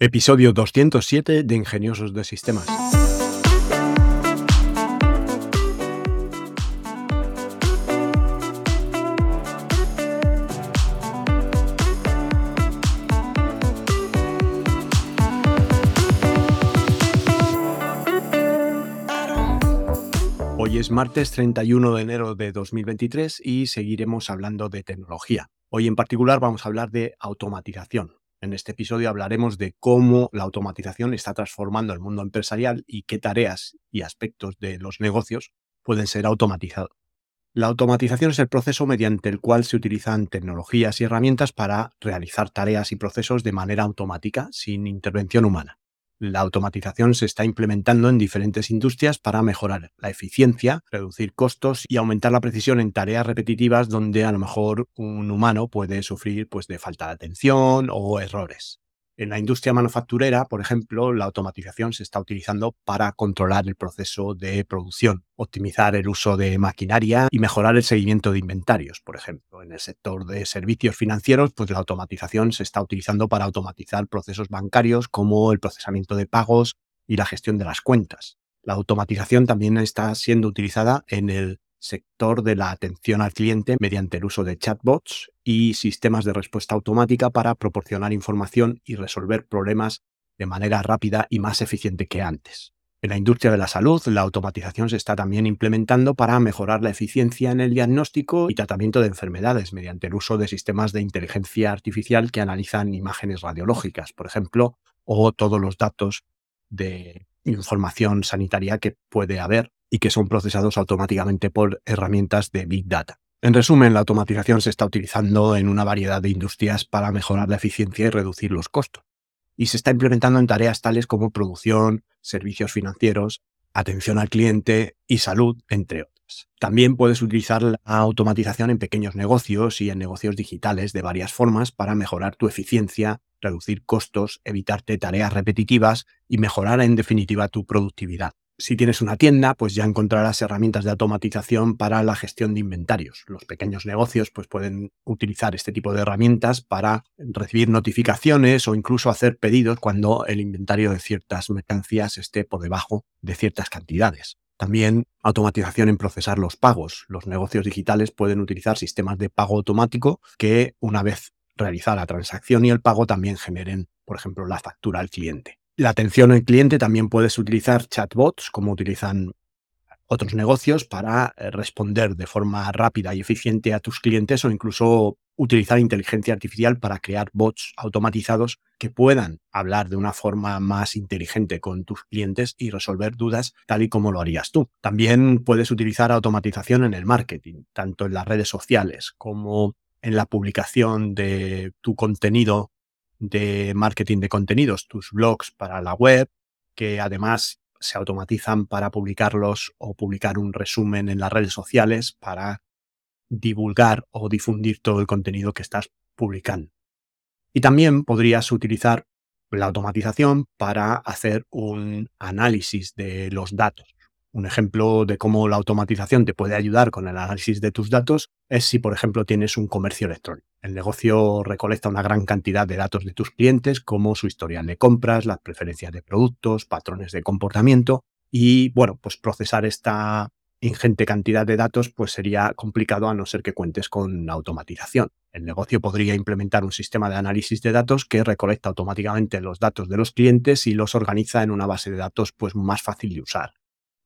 Episodio 207 de Ingeniosos de Sistemas. Hoy es martes 31 de enero de 2023 y seguiremos hablando de tecnología. Hoy en particular vamos a hablar de automatización, en este episodio hablaremos de cómo la automatización está transformando el mundo empresarial y qué tareas y aspectos de los negocios pueden ser automatizados. La automatización es el proceso mediante el cual se utilizan tecnologías y herramientas para realizar tareas y procesos de manera automática, sin intervención humana. La automatización se está implementando en diferentes industrias para mejorar la eficiencia, reducir costos y aumentar la precisión en tareas repetitivas donde a lo mejor un humano puede sufrir pues, de falta de atención o errores. En la industria manufacturera, por ejemplo, la automatización se está utilizando para controlar el proceso de producción, optimizar el uso de maquinaria y mejorar el seguimiento de inventarios, por ejemplo. En el sector de servicios financieros, pues la automatización se está utilizando para automatizar procesos bancarios como el procesamiento de pagos y la gestión de las cuentas. La automatización también está siendo utilizada en el sector de la atención al cliente mediante el uso de chatbots y sistemas de respuesta automática para proporcionar información y resolver problemas de manera rápida y más eficiente que antes. En la industria de la salud, la automatización se está también implementando para mejorar la eficiencia en el diagnóstico y tratamiento de enfermedades mediante el uso de sistemas de inteligencia artificial que analizan imágenes radiológicas, por ejemplo, o todos los datos de información sanitaria que puede haber y que son procesados automáticamente por herramientas de Big Data. En resumen, la automatización se está utilizando en una variedad de industrias para mejorar la eficiencia y reducir los costos. Y se está implementando en tareas tales como producción, servicios financieros, atención al cliente y salud, entre otras. También puedes utilizar la automatización en pequeños negocios y en negocios digitales de varias formas para mejorar tu eficiencia, reducir costos, evitarte tareas repetitivas y mejorar en definitiva tu productividad. Si tienes una tienda, pues ya encontrarás herramientas de automatización para la gestión de inventarios. Los pequeños negocios pues pueden utilizar este tipo de herramientas para recibir notificaciones o incluso hacer pedidos cuando el inventario de ciertas mercancías esté por debajo de ciertas cantidades. También automatización en procesar los pagos. Los negocios digitales pueden utilizar sistemas de pago automático que una vez realizada la transacción y el pago también generen, por ejemplo, la factura al cliente. La atención al cliente también puedes utilizar chatbots, como utilizan otros negocios, para eh, responder de forma rápida y eficiente a tus clientes o incluso utilizar inteligencia artificial para crear bots automatizados que puedan hablar de una forma más inteligente con tus clientes y resolver dudas tal y como lo harías tú. También puedes utilizar automatización en el marketing, tanto en las redes sociales como en la publicación de tu contenido de marketing de contenidos, tus blogs para la web, que además se automatizan para publicarlos o publicar un resumen en las redes sociales para divulgar o difundir todo el contenido que estás publicando. Y también podrías utilizar la automatización para hacer un análisis de los datos. Un ejemplo de cómo la automatización te puede ayudar con el análisis de tus datos es si, por ejemplo, tienes un comercio electrónico. El negocio recolecta una gran cantidad de datos de tus clientes, como su historial de compras, las preferencias de productos, patrones de comportamiento, y bueno, pues procesar esta ingente cantidad de datos pues sería complicado a no ser que cuentes con automatización. El negocio podría implementar un sistema de análisis de datos que recolecta automáticamente los datos de los clientes y los organiza en una base de datos pues más fácil de usar.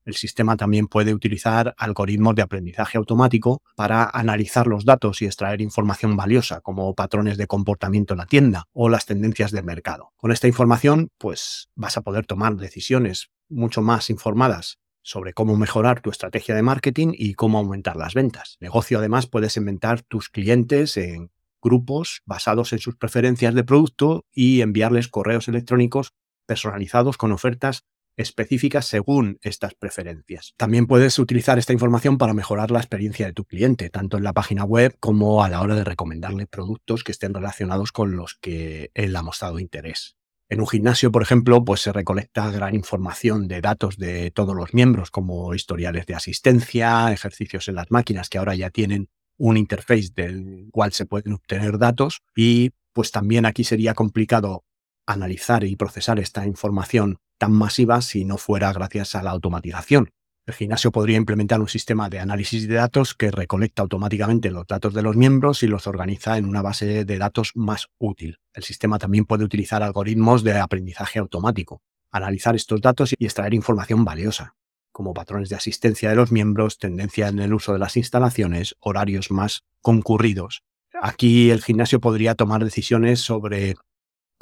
El sistema también puede utilizar algoritmos de aprendizaje automático para analizar los datos y extraer información valiosa como patrones de comportamiento en la tienda o las tendencias del mercado. Con esta información, pues vas a poder tomar decisiones mucho más informadas sobre cómo mejorar tu estrategia de marketing y cómo aumentar las ventas. Negocio además puedes inventar tus clientes en grupos basados en sus preferencias de producto y enviarles correos electrónicos personalizados con ofertas específicas según estas preferencias. También puedes utilizar esta información para mejorar la experiencia de tu cliente, tanto en la página web como a la hora de recomendarle productos que estén relacionados con los que él ha mostrado interés. En un gimnasio, por ejemplo, pues se recolecta gran información de datos de todos los miembros, como historiales de asistencia, ejercicios en las máquinas que ahora ya tienen un interface del cual se pueden obtener datos y pues también aquí sería complicado analizar y procesar esta información tan masiva si no fuera gracias a la automatización. El gimnasio podría implementar un sistema de análisis de datos que recolecta automáticamente los datos de los miembros y los organiza en una base de datos más útil. El sistema también puede utilizar algoritmos de aprendizaje automático, analizar estos datos y extraer información valiosa, como patrones de asistencia de los miembros, tendencia en el uso de las instalaciones, horarios más concurridos. Aquí el gimnasio podría tomar decisiones sobre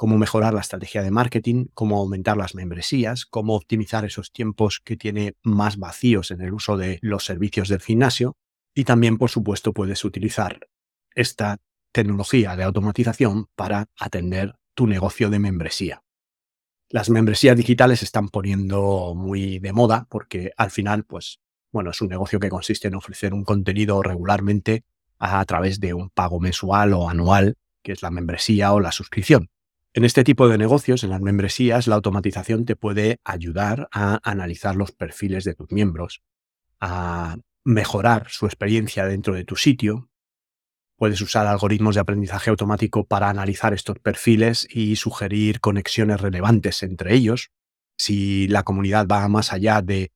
cómo mejorar la estrategia de marketing, cómo aumentar las membresías, cómo optimizar esos tiempos que tiene más vacíos en el uso de los servicios del gimnasio. Y también, por supuesto, puedes utilizar esta tecnología de automatización para atender tu negocio de membresía. Las membresías digitales se están poniendo muy de moda porque al final, pues, bueno, es un negocio que consiste en ofrecer un contenido regularmente a través de un pago mensual o anual, que es la membresía o la suscripción. En este tipo de negocios, en las membresías, la automatización te puede ayudar a analizar los perfiles de tus miembros, a mejorar su experiencia dentro de tu sitio. Puedes usar algoritmos de aprendizaje automático para analizar estos perfiles y sugerir conexiones relevantes entre ellos. Si la comunidad va más allá de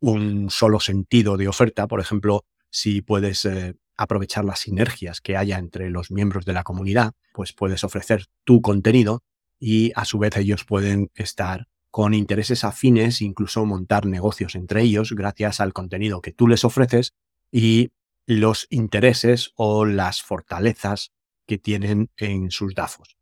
un solo sentido de oferta, por ejemplo, si puedes eh, aprovechar las sinergias que haya entre los miembros de la comunidad, pues puedes ofrecer tu contenido y a su vez ellos pueden estar con intereses afines, incluso montar negocios entre ellos gracias al contenido que tú les ofreces y los intereses o las fortalezas que tienen en sus DAFOs.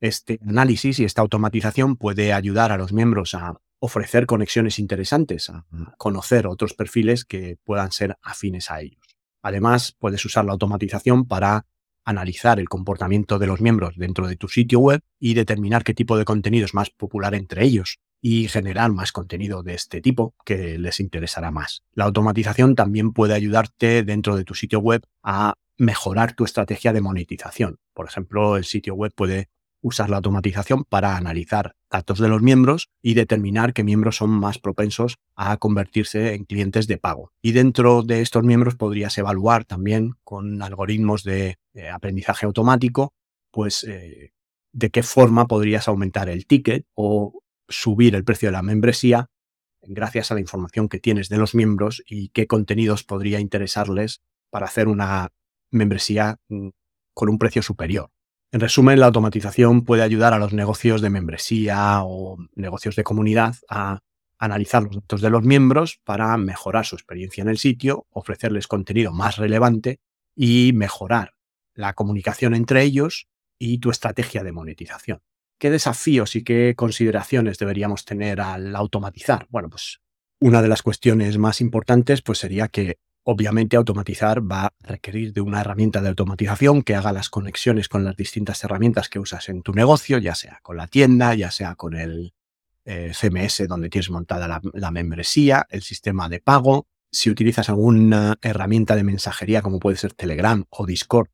Este análisis y esta automatización puede ayudar a los miembros a ofrecer conexiones interesantes, a conocer otros perfiles que puedan ser afines a ellos. Además, puedes usar la automatización para analizar el comportamiento de los miembros dentro de tu sitio web y determinar qué tipo de contenido es más popular entre ellos y generar más contenido de este tipo que les interesará más. La automatización también puede ayudarte dentro de tu sitio web a mejorar tu estrategia de monetización. Por ejemplo, el sitio web puede usar la automatización para analizar datos de los miembros y determinar qué miembros son más propensos a convertirse en clientes de pago. Y dentro de estos miembros podrías evaluar también con algoritmos de aprendizaje automático, pues eh, de qué forma podrías aumentar el ticket o subir el precio de la membresía gracias a la información que tienes de los miembros y qué contenidos podría interesarles para hacer una membresía mm, con un precio superior. En resumen, la automatización puede ayudar a los negocios de membresía o negocios de comunidad a analizar los datos de los miembros para mejorar su experiencia en el sitio, ofrecerles contenido más relevante y mejorar la comunicación entre ellos y tu estrategia de monetización. ¿Qué desafíos y qué consideraciones deberíamos tener al automatizar? Bueno, pues una de las cuestiones más importantes pues sería que Obviamente automatizar va a requerir de una herramienta de automatización que haga las conexiones con las distintas herramientas que usas en tu negocio, ya sea con la tienda, ya sea con el eh, CMS donde tienes montada la, la membresía, el sistema de pago. Si utilizas alguna herramienta de mensajería como puede ser Telegram o Discord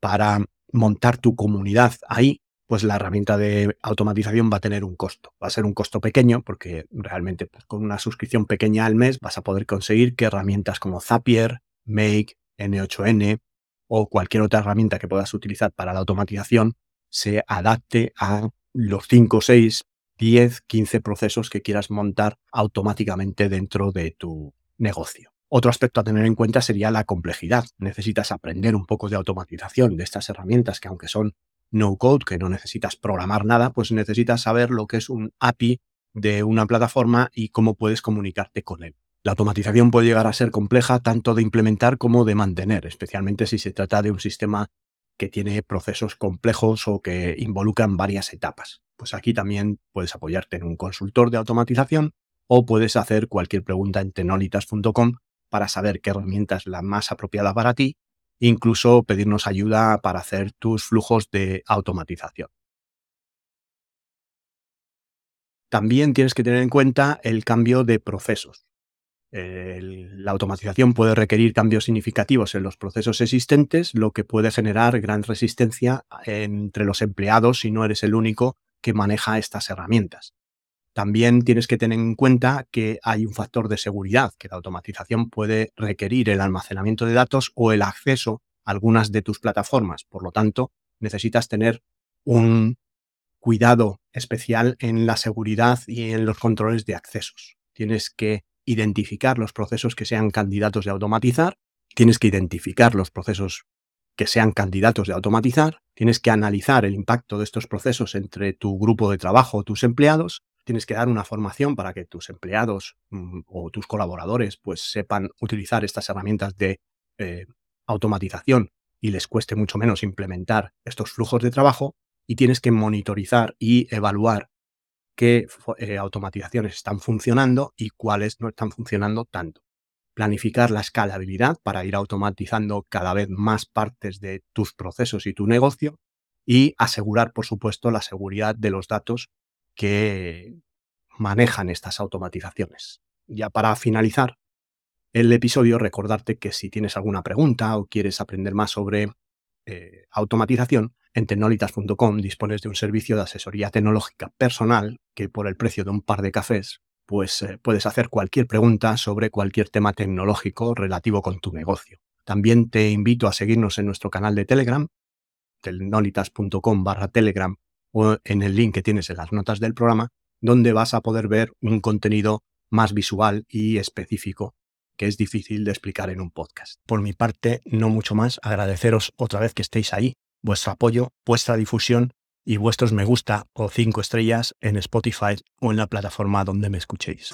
para montar tu comunidad ahí, pues la herramienta de automatización va a tener un costo. Va a ser un costo pequeño porque realmente pues, con una suscripción pequeña al mes vas a poder conseguir que herramientas como Zapier, Make, N8N o cualquier otra herramienta que puedas utilizar para la automatización se adapte a los 5, 6, 10, 15 procesos que quieras montar automáticamente dentro de tu negocio. Otro aspecto a tener en cuenta sería la complejidad. Necesitas aprender un poco de automatización de estas herramientas que aunque son no code, que no necesitas programar nada, pues necesitas saber lo que es un API de una plataforma y cómo puedes comunicarte con él. La automatización puede llegar a ser compleja tanto de implementar como de mantener, especialmente si se trata de un sistema que tiene procesos complejos o que involucran varias etapas. Pues aquí también puedes apoyarte en un consultor de automatización o puedes hacer cualquier pregunta en tenolitas.com para saber qué herramienta es la más apropiada para ti incluso pedirnos ayuda para hacer tus flujos de automatización. También tienes que tener en cuenta el cambio de procesos. la automatización puede requerir cambios significativos en los procesos existentes, lo que puede generar gran resistencia entre los empleados si no eres el único que maneja estas herramientas. También tienes que tener en cuenta que hay un factor de seguridad, que la automatización puede requerir el almacenamiento de datos o el acceso a algunas de tus plataformas. Por lo tanto, necesitas tener un cuidado especial en la seguridad y en los controles de accesos. Tienes que identificar los procesos que sean candidatos de automatizar, tienes que identificar los procesos que sean candidatos de automatizar, tienes que analizar el impacto de estos procesos entre tu grupo de trabajo o tus empleados, tienes que dar una formación para que tus empleados mm, o tus colaboradores pues sepan utilizar estas herramientas de eh, automatización y les cueste mucho menos implementar estos flujos de trabajo y tienes que monitorizar y evaluar qué eh, automatizaciones están funcionando y cuáles no están funcionando tanto. Planificar la escalabilidad para ir automatizando cada vez más partes de tus procesos y tu negocio y asegurar, por supuesto, la seguridad de los datos que manejan estas automatizaciones. Ya para finalizar el episodio, recordarte que si tienes alguna pregunta o quieres aprender más sobre eh, automatización, en tecnolitas.com dispones de un servicio de asesoría tecnológica personal que por el precio de un par de cafés, pues eh, puedes hacer cualquier pregunta sobre cualquier tema tecnológico relativo con tu negocio. También te invito a seguirnos en nuestro canal de Telegram, tecnolitas.com barra Telegram o en el link que tienes en las notas del programa, donde vas a poder ver un contenido más visual y específico que es difícil de explicar en un podcast. Por mi parte, no mucho más, agradeceros otra vez que estéis ahí vuestro apoyo, vuestra difusión y vuestros me gusta o cinco estrellas en Spotify o en la plataforma donde me escuchéis.